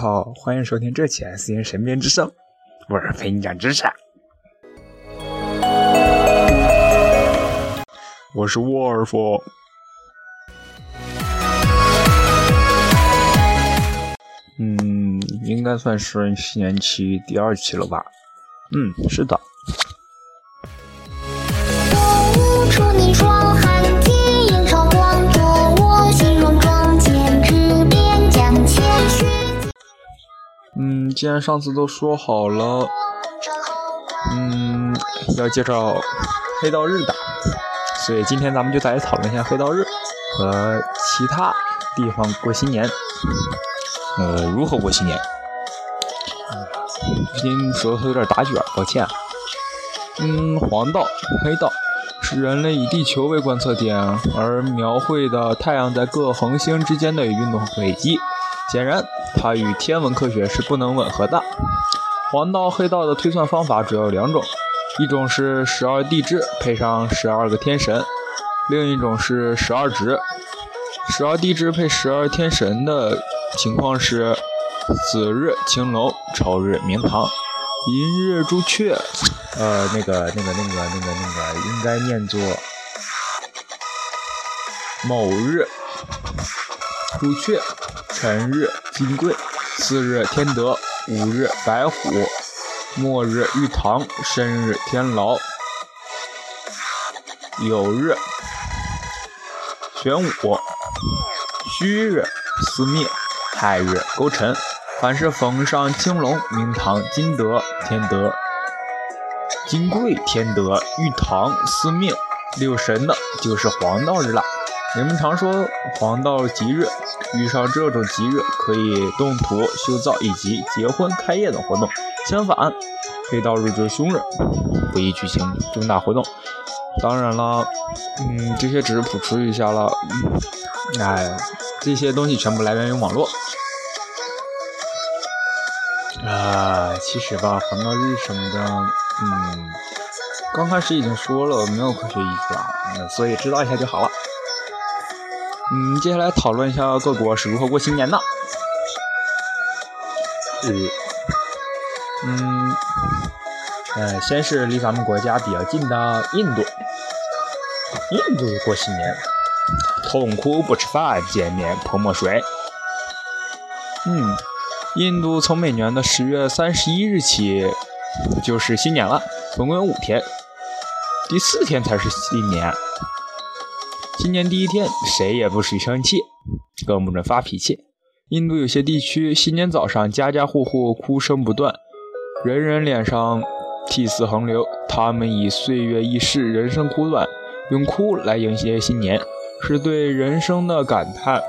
好，欢迎收听这期 S N 神边之声，我是陪你讲知识，我是沃尔夫。嗯，应该算是新年期第二期了吧？嗯，是的。嗯，既然上次都说好了，嗯，要介绍黑道日的，所以今天咱们就再来讨论一下黑道日和其他地方过新年，呃，如何过新年。最近舌头有点打卷，抱歉。嗯，黄道、黑道是人类以地球为观测点而描绘的太阳在各恒星之间的运动轨迹。显然，它与天文科学是不能吻合的。黄道、黑道的推算方法主要有两种，一种是十二地支配上十二个天神，另一种是十二值。十二地支配十二天神的情况是：子日青龙，丑日明堂，寅日朱雀。呃，那个、那个、那个、那个、那个，应该念作某日朱雀。辰日金贵，次日天德，五日白虎，末日玉堂，申日天牢，酉日玄武，戌日司灭，亥日勾陈。凡是逢上青龙、明堂、金德、天德、金贵、天德、玉堂、司命六神的，就是黄道日了。人们常说黄道吉日。遇上这种吉日，可以动土、修造以及结婚、开业等活动。相反，黑道日就是凶日，不宜举行重大活动。当然了，嗯，这些只是普出一下了。哎，这些东西全部来源于网络。啊，其实吧，黄道日什么的，嗯，刚开始已经说了没有科学依据了，所以知道一下就好了。嗯，接下来讨论一下各国是如何过新年的。嗯，嗯呃，先是离咱们国家比较近的印度，印度过新年，痛哭不吃饭，见面泼墨水。嗯，印度从每年的十月三十一日起就是新年了，总共有五天，第四天才是新年。新年第一天，谁也不许生气，更不准发脾气。印度有些地区，新年早上家家户户哭声不断，人人脸上涕泗横流。他们以岁月易逝，人生苦短，用哭来迎接新年，是对人生的感叹。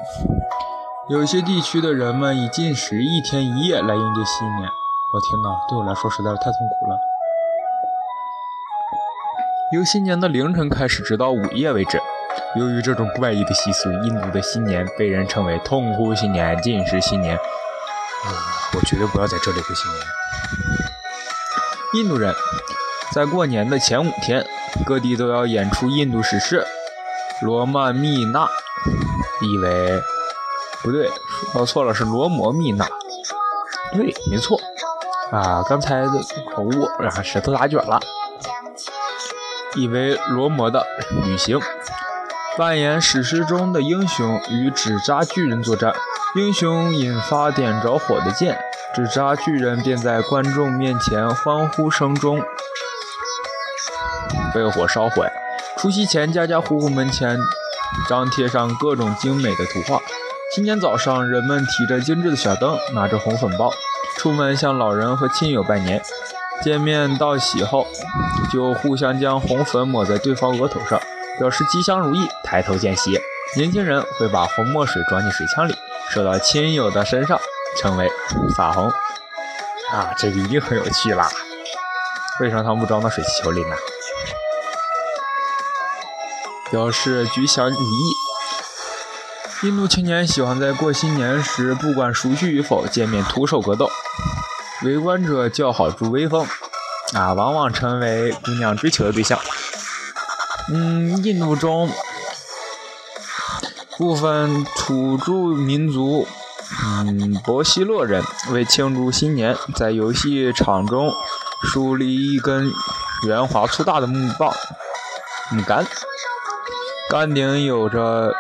有些地区的人们以禁食一天一夜来迎接新年。我天哪，对我来说实在是太痛苦了。由新年的凌晨开始，直到午夜为止。由于这种怪异的习俗，印度的新年被人称为“痛哭新年”“进食新年”。啊，我绝对不要在这里过新年。印度人在过年的前五天，各地都要演出印度史诗《罗曼密娜》，意为不对，说错了，是罗摩密娜。对，没错。啊，刚才的口误，啊，舌头打卷了。意为罗摩的旅行。扮演史诗中的英雄与纸扎巨人作战，英雄引发点着火的剑，纸扎巨人便在观众面前欢呼声中被火烧毁。除夕前，家家户户门前张贴上各种精美的图画。新年早上，人们提着精致的小灯，拿着红粉包，出门向老人和亲友拜年。见面道喜后，就互相将红粉抹在对方额头上。表示吉祥如意，抬头见喜。年轻人会把红墨水装进水枪里，射到亲友的身上，称为撒红。啊，这个一定很有趣啦！为什么他们不装到水气球里呢？表示吉祥如意。印度青年喜欢在过新年时，不管熟悉与否，见面徒手格斗，围观者叫好助威风，啊，往往成为姑娘追求的对象。嗯，印度中部分土著民族嗯，波西洛人为庆祝新年，在游戏场中树立一根圆滑粗大的木棒、木杆，杆顶有着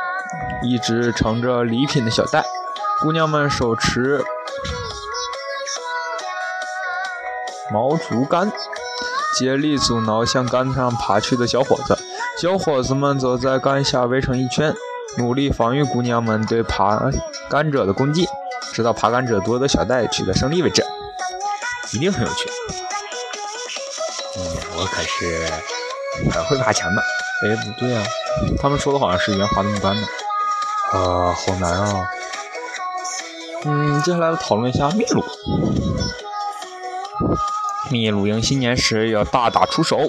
一只盛着礼品的小袋，姑娘们手持毛竹竿，竭力阻挠向杆上爬去的小伙子。小伙子们则在杆下围成一圈，努力防御姑娘们对爬杆者的攻击，直到爬杆者夺得小袋取得胜利为止。一定很有趣。嗯，我可是很会爬墙的。哎，不对啊，他们说的好像是圆滑的木杆呢。啊，好难啊。嗯，接下来讨论一下秘鲁。秘鲁迎新年时要大打出手。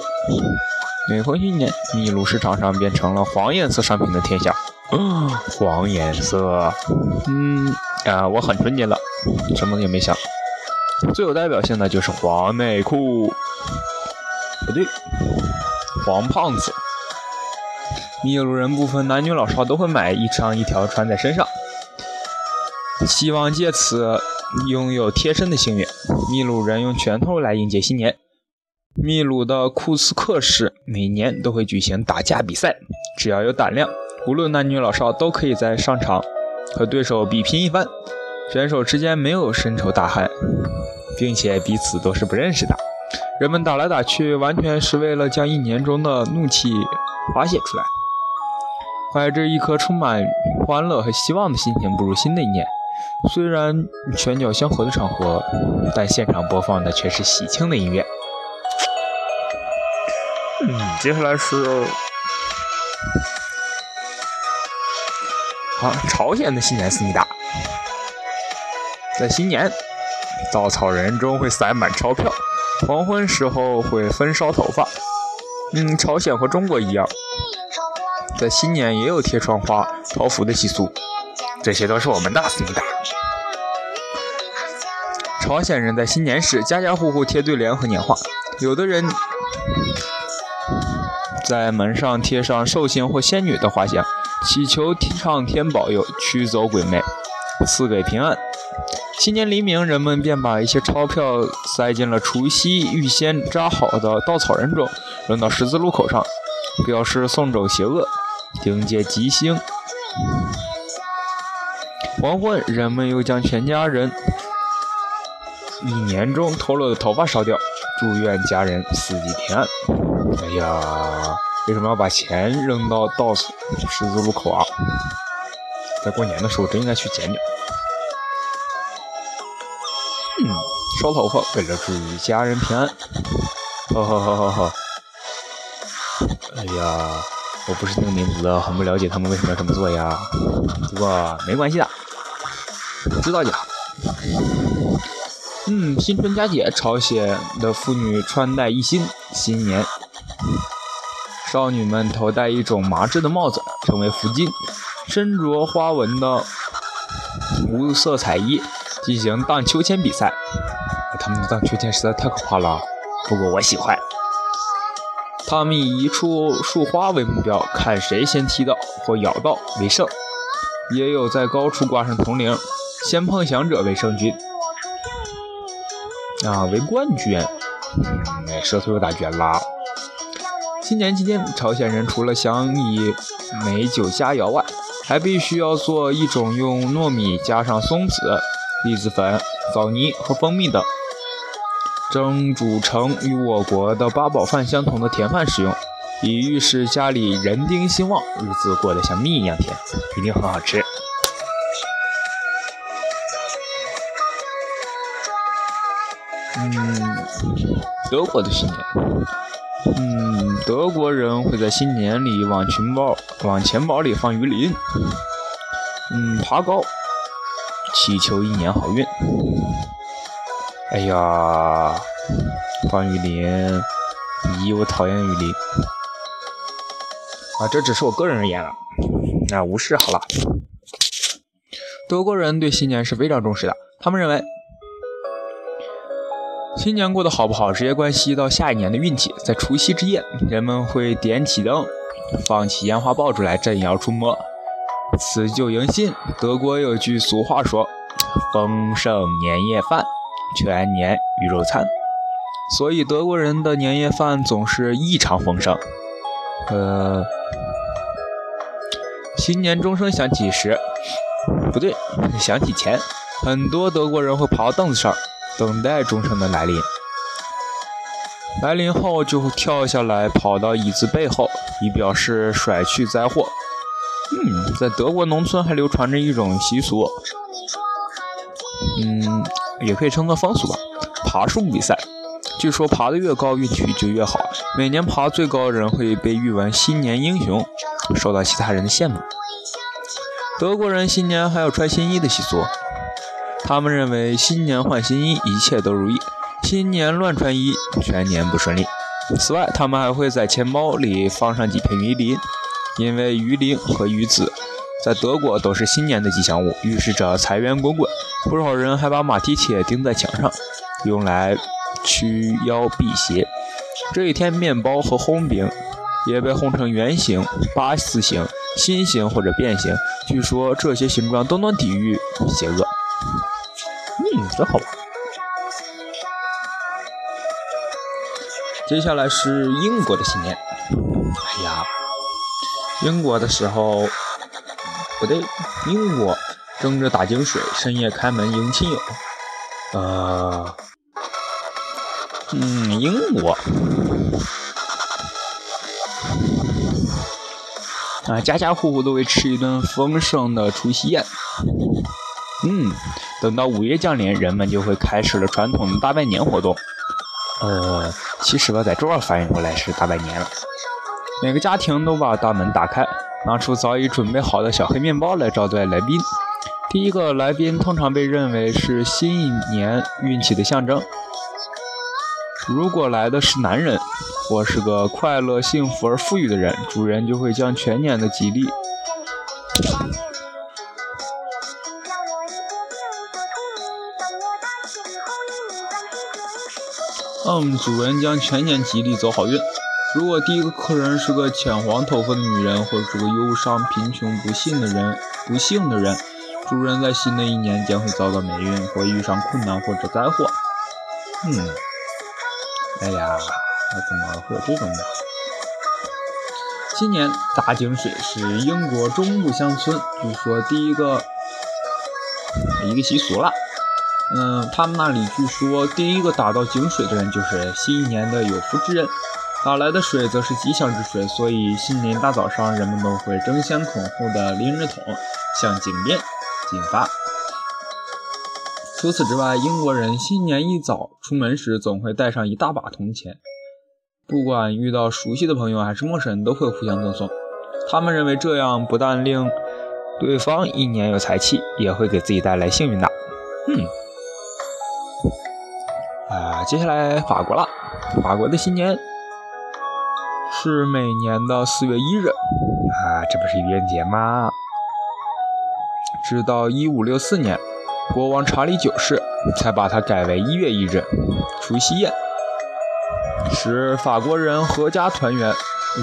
每逢新年，秘鲁市场上便成了黄颜色商品的天下。黄颜色，嗯啊，我很纯洁了，什么也没想。最有代表性的就是黄内裤，不对，黄胖子。秘鲁人不分男女老少都会买一长一条穿在身上，希望借此拥有贴身的幸运。秘鲁人用拳头来迎接新年。秘鲁的库斯克市每年都会举行打架比赛，只要有胆量，无论男女老少都可以在上场和对手比拼一番。选手之间没有深仇大恨，并且彼此都是不认识的。人们打来打去，完全是为了将一年中的怒气发泄出来，怀着一颗充满欢乐和希望的心情步入新的一年。虽然拳脚相合的场合，但现场播放的却是喜庆的音乐。嗯，接下来是好朝鲜的新年思密达，在新年，稻草人中会塞满钞票，黄昏时候会焚烧头发。嗯，朝鲜和中国一样，在新年也有贴窗花、桃符的习俗，这些都是我们的思密达。朝鲜人在新年时，家家户户贴对联和年画，有的人。在门上贴上寿星或仙女的画像，祈求上天保佑，驱走鬼魅，赐给平安。新年黎明，人们便把一些钞票塞进了除夕预先扎好的稻草人中，扔到十字路口上，表示送走邪恶，迎接吉星。黄昏，人们又将全家人一年中脱落的头发烧掉，祝愿家人四季平安。哎呀，为什么要把钱扔到稻草十字路口啊？在过年的时候真应该去捡点。嗯，烧头发为了祝家人平安。好好好好好。哎呀，我不是那个民族的，很不了解他们为什么要这么做呀。不过没关系的，知道就好。嗯，新春佳节，朝鲜的妇女穿戴一新，新年。少女们头戴一种麻质的帽子，称为福晋，身着花纹的无色彩衣，进行荡秋千比赛。他们的荡秋千实在太可怕了，不过我喜欢。他们以一束树花为目标，看谁先踢到或咬到为胜。也有在高处挂上铜铃，先碰响者为胜军。啊，为冠军。嗯，舌头又打卷啦。新年期间，朝鲜人除了想以美酒佳肴外，还必须要做一种用糯米加上松子、栗子粉、枣泥和蜂蜜等蒸煮成与我国的八宝饭相同的甜饭食用，以预示家里人丁兴旺，日子过得像蜜一样甜，一定很好吃。嗯，德国的新年。嗯，德国人会在新年里往钱包往钱包里放鱼鳞，嗯，爬高，祈求一年好运。哎呀，放鱼鳞，咦，我讨厌鱼鳞。啊，这只是我个人而言了，那无视好了。德国人对新年是非常重视的，他们认为。新年过得好不好，直接关系到下一年的运气。在除夕之夜，人们会点起灯，放起烟花爆竹来镇妖除魔，辞旧迎新。德国有句俗话说：“丰盛年夜饭，全年鱼肉餐。所以德国人的年夜饭总是异常丰盛。呃，新年钟声响起时，不对，响起前，很多德国人会爬到凳子上，等待钟声的来临。来临后就会跳下来，跑到椅子背后，以表示甩去灾祸。嗯，在德国农村还流传着一种习俗，嗯，也可以称作风俗吧，爬树比赛。据说爬得越高，运气就越好。每年爬最高的人会被誉为新年英雄，受到其他人的羡慕。德国人新年还有穿新衣的习俗，他们认为新年换新衣，一切都如意；新年乱穿衣，全年不顺利。此外，他们还会在钱包里放上几片鱼鳞，因为鱼鳞和鱼籽在德国都是新年的吉祥物，预示着财源滚滚。不少人还把马蹄铁钉在墙上，用来。驱妖辟邪，这一天面包和烘饼也被烘成圆形、八字形、心形或者变形。据说这些形状都能抵御邪恶。嗯，真好玩。接下来是英国的新年。哎呀，英国的时候不对，英国争着打井水，深夜开门迎亲友。呃。嗯，英国啊，家家户户都会吃一顿丰盛的除夕宴。嗯，等到午夜降临，人们就会开始了传统的大拜年活动。呃，其实吧，在这儿反应过来是大拜年了。每个家庭都把大门打开，拿出早已准备好的小黑面包来招待来宾。第一个来宾通常被认为是新一年运气的象征。如果来的是男人，或是个快乐、幸福而富裕的人，主人就会将全年的吉利，嗯，主人将全年吉利走好运。如果第一个客人是个浅黄头发的女人，或者是个忧伤、贫穷、不幸的人，不幸的人，主人在新的一年将会遭到霉运，或遇上困难或者灾祸。嗯。哎呀，怎么会有这种？今年大井水是英国中部乡村，据说第一个一个习俗了。嗯，他们那里据说第一个打到井水的人就是新一年的有福之人，打来的水则是吉祥之水，所以新年大早上人们都会争先恐后的拎着桶向井边进发。除此之外，英国人新年一早出门时总会带上一大把铜钱，不管遇到熟悉的朋友还是陌生人，都会互相赠送。他们认为这样不但令对方一年有财气，也会给自己带来幸运的。嗯，啊，接下来法国了。法国的新年是每年的四月一日。啊，这不是愚人节吗？直到一五六四年。国王查理九世才把它改为一月一日，除夕夜，使法国人阖家团圆，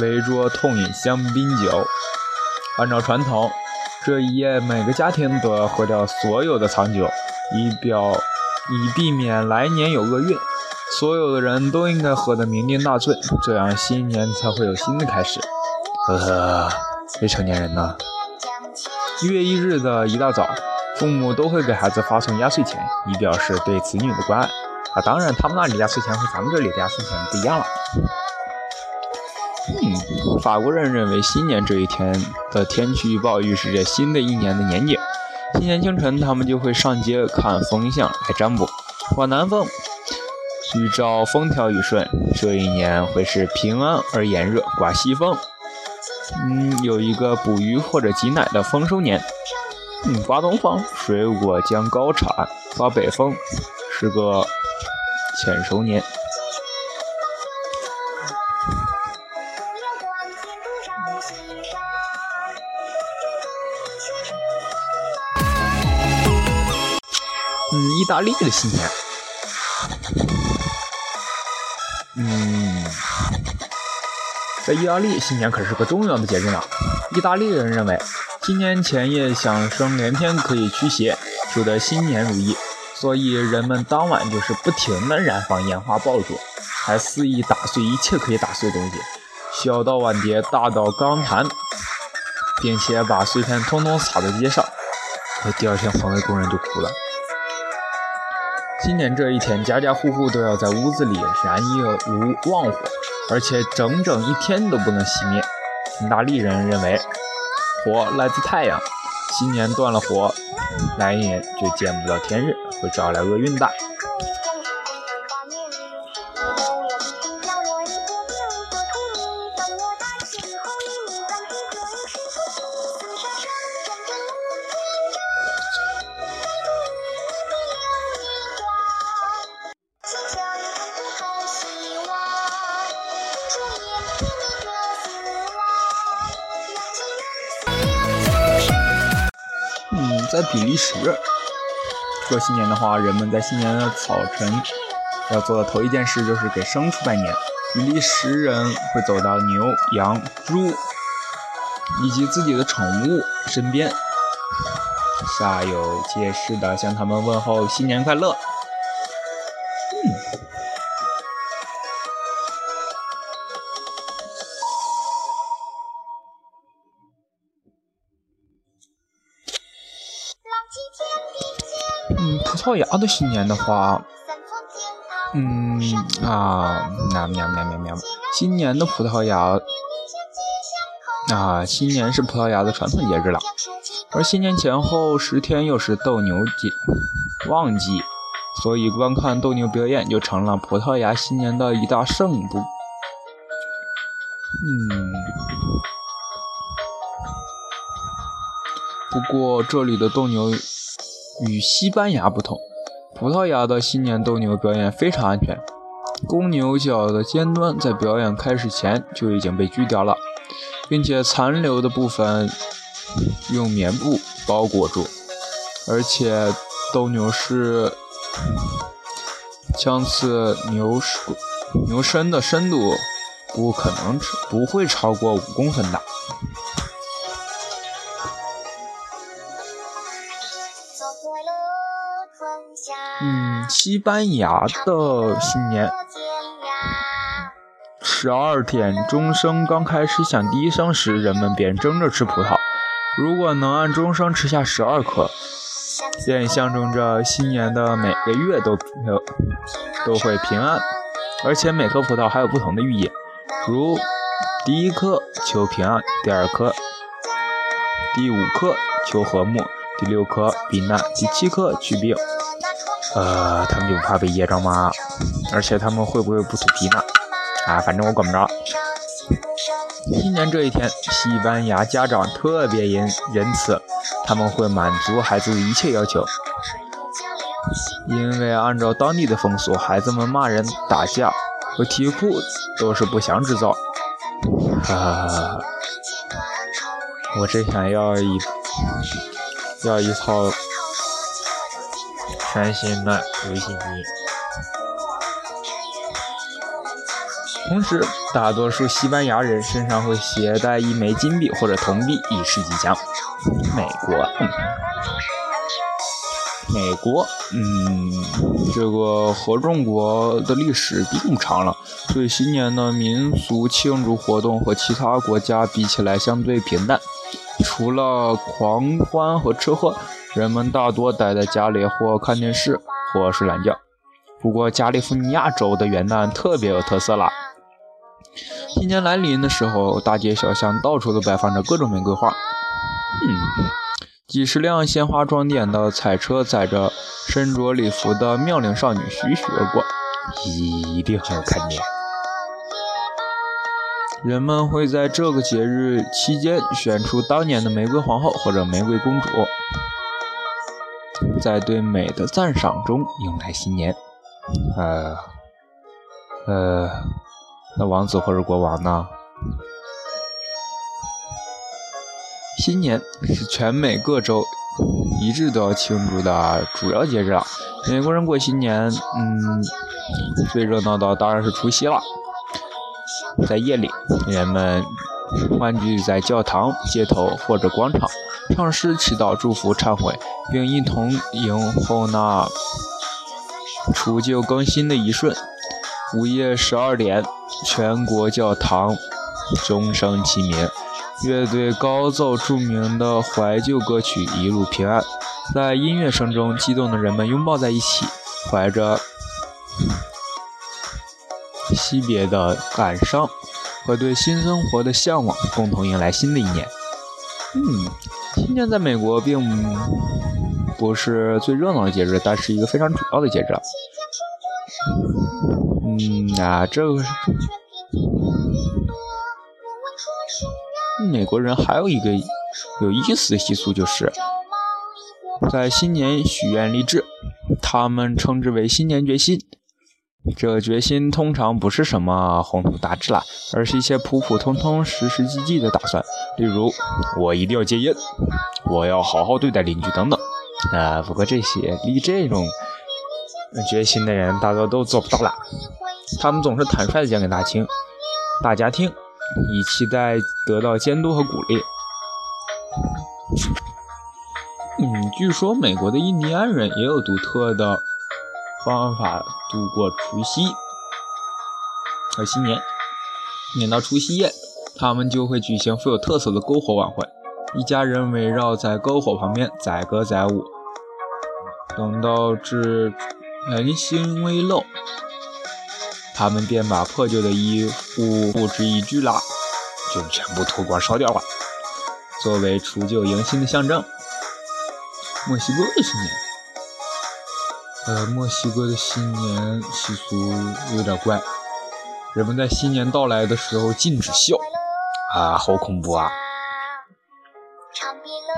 围桌痛饮香槟酒。按照传统，这一夜每个家庭都要喝掉所有的藏酒，以表以避免来年有厄运。所有的人都应该喝得酩酊大醉，这样新年才会有新的开始。呵呵，未成年人呢？一月一日的一大早。父母都会给孩子发送压岁钱，以表示对子女的关爱。啊，当然，他们那里压岁钱和咱们这里的压岁钱不一样了。嗯，法国人认为新年这一天的天气预报预示着新的一年的年景。新年清晨，他们就会上街看风向来占卜。刮南风，预兆风调雨顺，这一年会是平安而炎热；刮西风，嗯，有一个捕鱼或者挤奶的丰收年。嗯，刮东风，水果将高产；刮北风，是个欠收年。意大利的新年。嗯，在意大利，新年可是个重要的节日呢。意大利人认为。新年前夜响声连天可以驱邪，求得新年如意，所以人们当晚就是不停的燃放烟花爆竹，还肆意打碎一切可以打碎的东西，小到碗碟，大到钢坛，并且把碎片通通撒在街上。可第二天环卫工人就哭了。新年这一天，家家户户都要在屋子里燃一炉旺火，而且整整一天都不能熄灭。意大利人认为，火来自太阳，新年断了火，来年就见不到天日，会招来厄运的。过新年的话，人们在新年的早晨要做的头一件事就是给牲畜拜年。比利时人会走到牛、羊、猪以及自己的宠物身边，煞有介事的向他们问候新年快乐。嗯，葡萄牙的新年的话，嗯啊，喵喵喵喵喵，新年的葡萄牙啊，新年是葡萄牙的传统节日了，而新年前后十天又是斗牛节旺季，所以观看斗牛表演就成了葡萄牙新年的一大盛度。嗯，不过这里的斗牛。与西班牙不同，葡萄牙的新年斗牛表演非常安全，公牛角的尖端在表演开始前就已经被锯掉了，并且残留的部分用棉布包裹住，而且斗牛士枪刺牛牛身的深度不可能不会超过五公分的。西班牙的新年，十二点钟声刚开始响第一声时，人们便争着吃葡萄。如果能按钟声吃下十二颗，便象征着新年的每个月都平都会平安。而且每颗葡萄还有不同的寓意，如第一颗求平安，第二颗、第五颗求和睦，第六颗避难，第七颗祛病。呃，他们就不怕被噎着吗？而且他们会不会不吐皮呢？啊，反正我管不着。新年这一天，西班牙家长特别仁仁慈，他们会满足孩子的一切要求。因为按照当地的风俗，孩子们骂人、打架和啼哭都是不祥之兆。啊，我真想要一要一套。全新的游戏机。同时，大多数西班牙人身上会携带一枚金币或者铜币以示吉祥。美国，美国，嗯，这个合众国的历史并不长了，所以新年的民俗庆祝活动和其他国家比起来相对平淡，除了狂欢和吃喝。人们大多待在家里或看电视，或睡懒觉。不过，加利福尼亚州的元旦特别有特色啦。新年来临的时候，大街小巷到处都摆放着各种玫瑰花。嗯，几十辆鲜花装点的彩车载着身着礼服的妙龄少女徐徐而过，一定很有看点。人们会在这个节日期间选出当年的玫瑰皇后或者玫瑰公主。在对美的赞赏中迎来新年，呃，呃，那王子或者国王呢？新年是全美各州一致都要庆祝的主要节日了。美国人过新年，嗯，最热闹的当然是除夕了。在夜里，人们欢聚在教堂、街头或者广场。唱诗、祈祷、祝福、忏悔，并一同迎候那除旧更新的一瞬。午夜十二点，全国教堂钟声齐鸣，乐队高奏著名的怀旧歌曲《一路平安》。在音乐声中，激动的人们拥抱在一起，怀着惜别的感伤和对新生活的向往，共同迎来新的一年。嗯，新年在美国并不是最热闹的节日，但是一个非常主要的节日。嗯啊，这个美国人还有一个有意思的习俗，就是在新年许愿立志，他们称之为新年决心。这决心通常不是什么宏图大志啦，而是一些普普通通、实实际际的打算，例如我一定要戒烟，我要好好对待邻居等等。啊，不过这些立这种决心的人，大多都做不到啦。他们总是坦率的讲给大听，大家听，以期待得到监督和鼓励。嗯，据说美国的印第安人也有独特的。方法度过除夕和新年。每到除夕夜，他们就会举行富有特色的篝火晚会，一家人围绕在篝火旁边载歌载舞。等到至人心微露，他们便把破旧的衣服付之一炬啦，就全部脱光烧掉了，作为除旧迎新的象征。墨西哥的新年。呃，墨西哥的新年习俗有点怪，人们在新年到来的时候禁止笑，啊，好恐怖啊！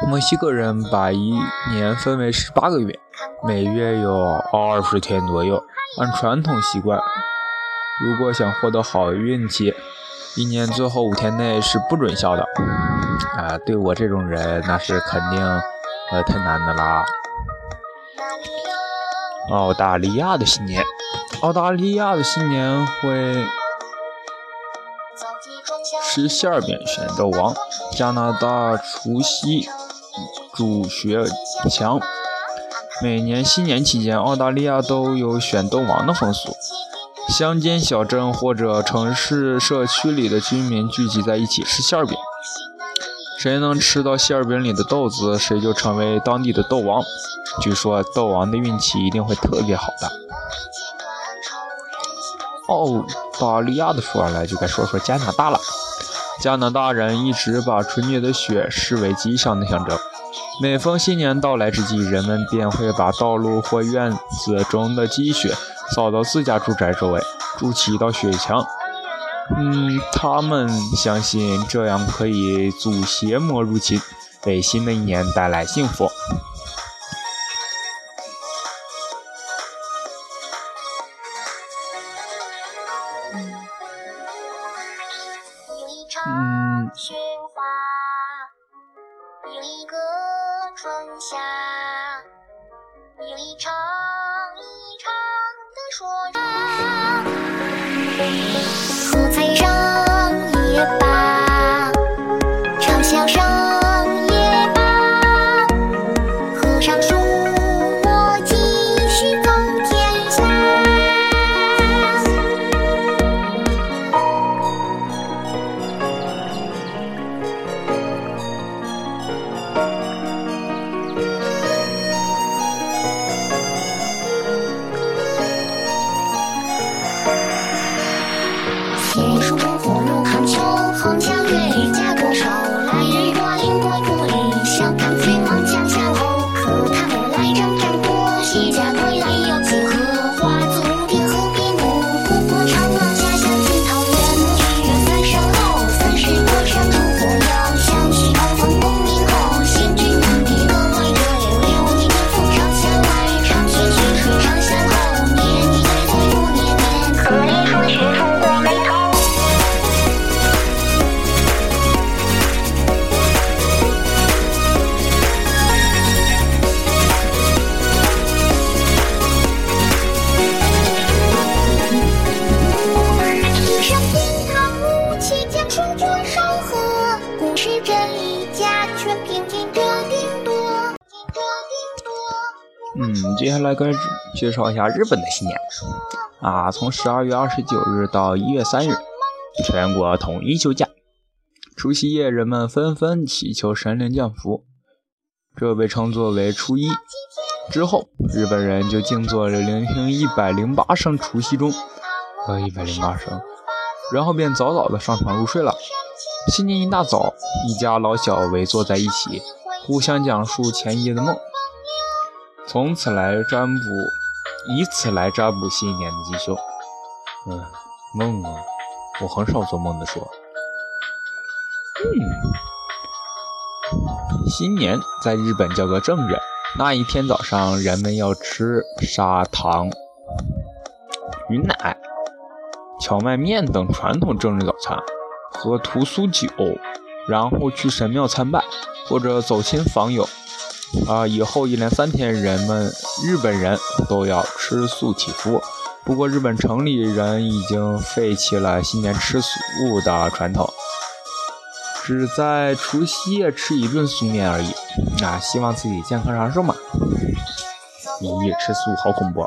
墨西哥人把一年分为十八个月，每月有二十天左右。按传统习惯，如果想获得好运气，一年最后五天内是不准笑的。啊，对我这种人，那是肯定呃太难的啦。澳大利亚的新年，澳大利亚的新年会吃馅饼、选豆王。加拿大除夕主学强。每年新年期间，澳大利亚都有选豆王的风俗。乡间小镇或者城市社区里的居民聚集在一起吃馅饼，谁能吃到馅饼里的豆子，谁就成为当地的豆王。据说斗王的运气一定会特别好的。澳大利亚的说完了，就该说说加拿大了。加拿大人一直把春节的雪视为吉祥的象征。每逢新年到来之际，人们便会把道路或院子中的积雪扫到自家住宅周围，筑起一道雪墙。嗯，他们相信这样可以阻邪魔入侵，为新的一年带来幸福。嗯，接下来该介绍一下日本的新年啊，从十二月二十九日到一月三日，全国统一休假。除夕夜，人们纷纷祈求神灵降福，这被称作为初一。之后，日本人就静坐着聆听一百零八声除夕钟，呃，一百零八声，然后便早早的上床入睡了。新年一大早，一家老小围坐在一起，互相讲述前一夜的梦。从此来占卜，以此来占卜新年的吉凶。嗯，梦啊，我很少做梦的说。嗯，新年在日本叫做正月，那一天早上人们要吃砂糖、云奶、荞麦面等传统正日早餐，喝屠苏酒，然后去神庙参拜或者走亲访友。啊！以后一连三天，人们日本人都要吃素祈福。不过，日本城里人已经废弃了新年吃素的传统，只在除夕夜吃一顿素面而已。啊，希望自己健康长寿嘛！咦，吃素好恐怖！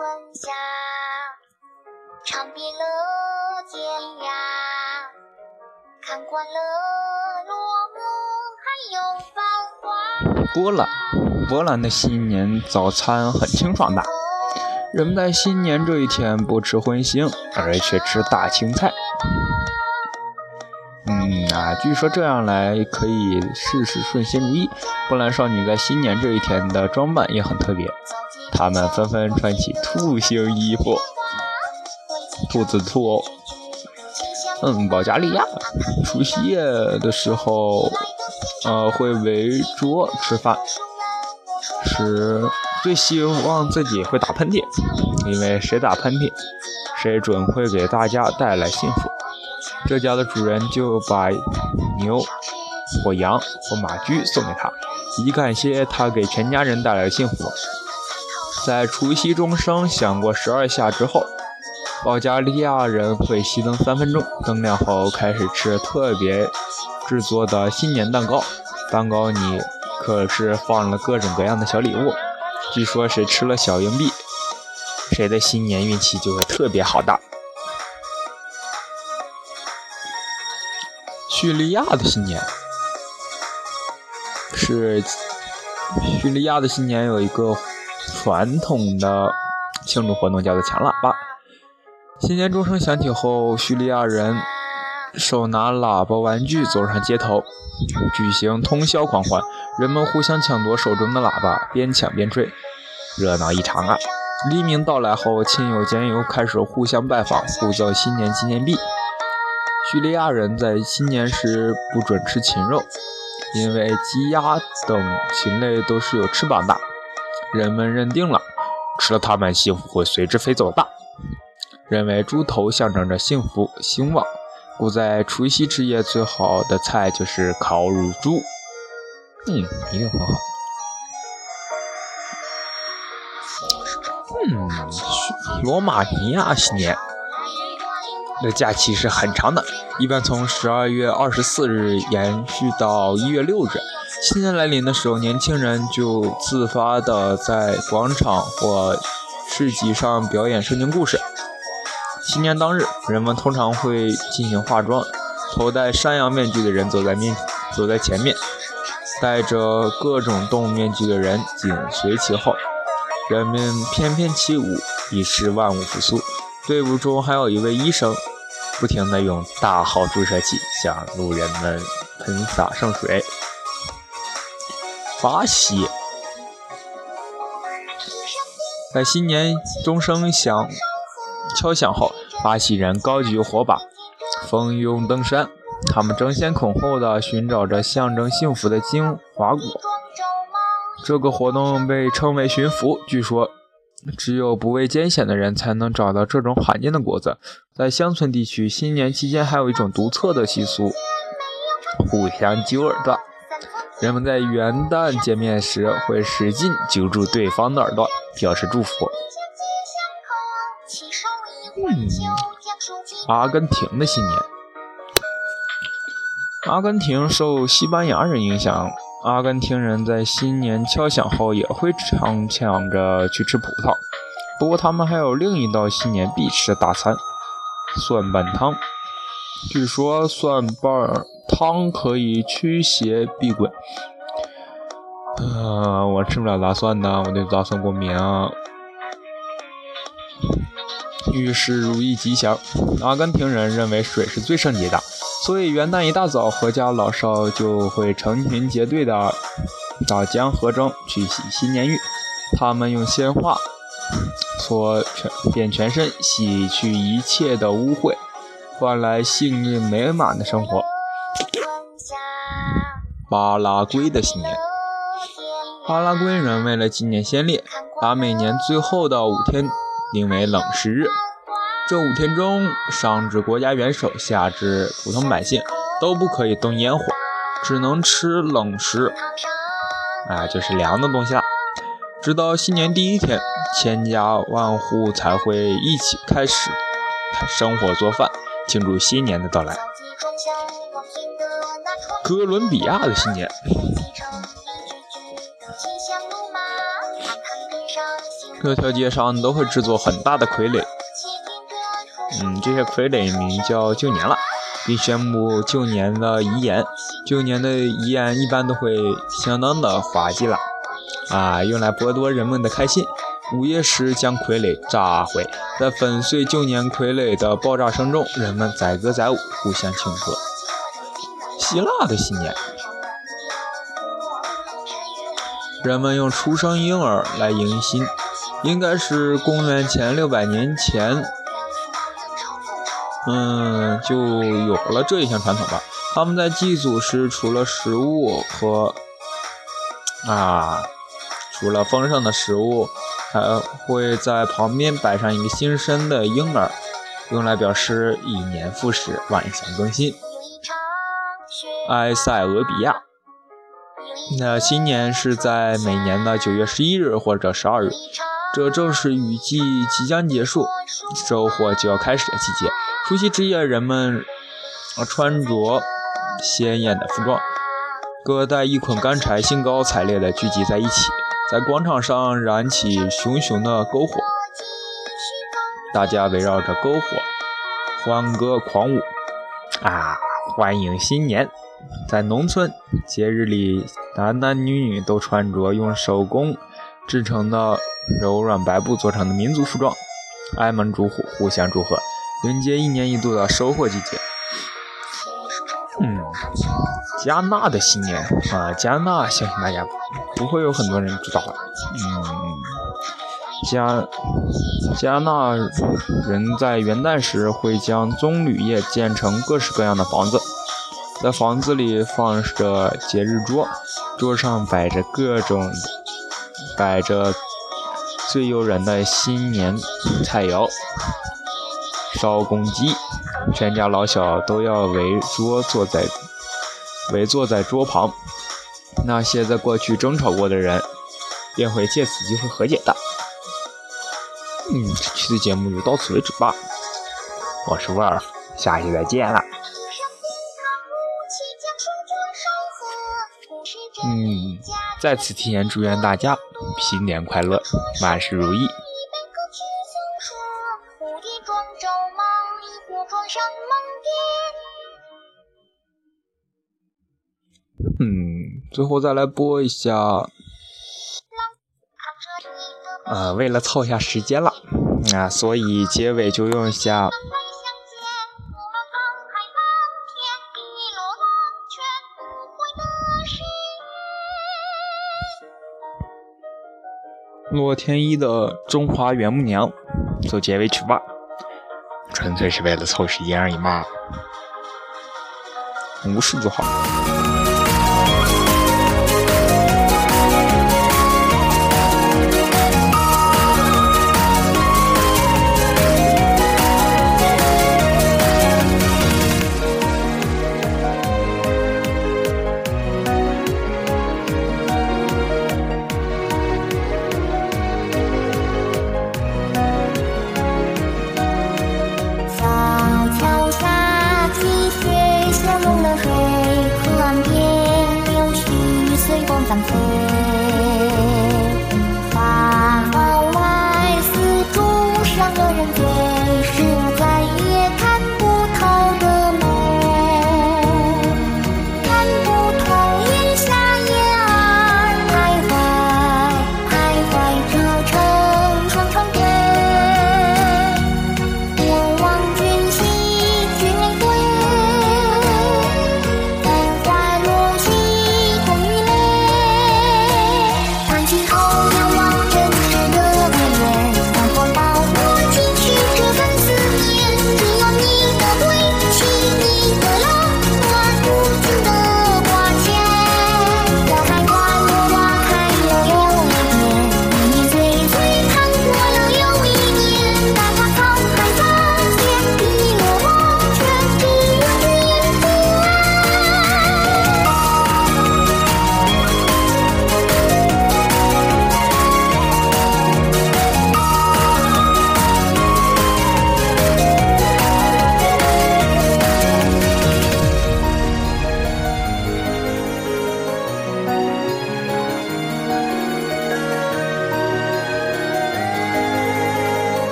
波兰，波兰的新年早餐很清爽的，人们在新年这一天不吃荤腥，而且吃大青菜。嗯啊，据说这样来可以事事顺心如意。波兰少女在新年这一天的装扮也很特别，她们纷纷穿起兔形衣服，兔子兔哦。嗯，保加利亚，除夕夜的时候。呃，会围桌吃饭，是最希望自己会打喷嚏，因为谁打喷嚏，谁准会给大家带来幸福。这家的主人就把牛或羊或马驹送给他，以感谢他给全家人带来幸福。在除夕钟声响过十二下之后，保加利亚人会熄灯三分钟，灯亮后开始吃特别。制作的新年蛋糕，蛋糕里可是放了各种各样的小礼物。据说谁吃了小硬币，谁的新年运气就会特别好的。叙利亚的新年是叙利亚的新年有一个传统的庆祝活动，叫做抢喇叭。新年钟声响起后，叙利亚人。手拿喇叭玩具走上街头，举行通宵狂欢，人们互相抢夺手中的喇叭，边抢边吹，热闹异常啊！黎明到来后，亲友间又开始互相拜访，互赠新年纪念币。叙利亚人在新年时不准吃禽肉，因为鸡鸭等禽类都是有翅膀的，人们认定了吃了它们，幸福会随之飞走的。认为猪头象征着幸福兴旺。故在除夕之夜，最好的菜就是烤乳猪。嗯，一定很好。嗯，罗马尼亚新年的假期是很长的，一般从十二月二十四日延续到一月六日。新年来临的时候，年轻人就自发的在广场或市集上表演圣经故事。新年当日，人们通常会进行化妆，头戴山羊面具的人走在面走在前面，戴着各种动物面具的人紧随其后。人们翩翩起舞，以示万物复苏。队伍中还有一位医生，不停地用大号注射器向路人们喷洒圣水。巴西，在新年钟声响。敲响后，巴西人高举火把，蜂拥登山。他们争先恐后地寻找着象征幸福的金华果。这个活动被称为寻福。据说，只有不畏艰险的人才能找到这种罕见的果子。在乡村地区，新年期间还有一种独特的习俗——互相揪耳朵。人们在元旦见面时会使劲揪住对方的耳朵，表示祝福。嗯，阿根廷的新年。阿根廷受西班牙人影响，阿根廷人在新年敲响后也会常抢着去吃葡萄。不过他们还有另一道新年必吃的大餐——蒜瓣汤。据说蒜瓣汤可以驱邪避鬼。呃，我吃不了大蒜的，我对大蒜过敏啊。遇事如意吉祥。阿根廷人认为水是最圣洁的。所以元旦一大早，阖家老少就会成群结队的到江河中去洗新年浴。他们用鲜花搓全遍全身，洗去一切的污秽，换来幸运美满的生活。巴拉圭的新年，巴拉圭人为了纪念先烈，把每年最后的五天定为冷食日。这五天中，上至国家元首，下至普通百姓，都不可以动烟火，只能吃冷食，啊，就是凉的东西了。直到新年第一天，千家万户才会一起开始生火做饭，庆祝新年的到来。哥伦比亚的新年，各条街上都会制作很大的傀儡。嗯，这些傀儡名叫旧年了，并宣布旧年的遗言。旧年的遗言一般都会相当的滑稽了，啊，用来博得人们的开心。午夜时将傀儡炸毁，在粉碎旧年傀儡的爆炸声中，人们载歌载舞，互相庆贺。希腊的新年，人们用出生婴儿来迎新，应该是公元前六百年前。嗯，就有了这一项传统吧。他们在祭祖时，除了食物和啊，除了丰盛的食物，还会在旁边摆上一个新生的婴儿，用来表示以年复始，万象更新。埃塞俄比亚，那新年是在每年的九月十一日或者十二日，这正是雨季即将结束，收获就要开始的季节。除夕之夜，人们穿着鲜艳的服装，各带一捆干柴，兴高采烈地聚集在一起，在广场上燃起熊熊的篝火，大家围绕着篝火欢歌狂舞，啊，欢迎新年！在农村节日里，男男女女都穿着用手工制成的柔软白布做成的民族服装，挨门逐户，互相祝贺。迎接一年一度的收获季节。嗯，加纳的新年啊，加纳相信大家不会有很多人知道。嗯，加加纳人在元旦时会将棕榈叶建成各式各样的房子，在房子里放着节日桌，桌上摆着各种摆着最诱人的新年菜肴。烧公鸡，全家老小都要围桌坐在围坐在桌旁。那些在过去争吵过的人，便会借此机会和解的。嗯，这期的节目就到此为止吧。我是味儿，下期再见了。嗯，再次提前祝愿大家新年快乐，万事如意。嗯，最后再来播一下，呃，为了凑一下时间了，啊，所以结尾就用一下洛天依的《中华元木娘》做结尾曲吧，纯粹是为了凑时间而已嘛，无视就好。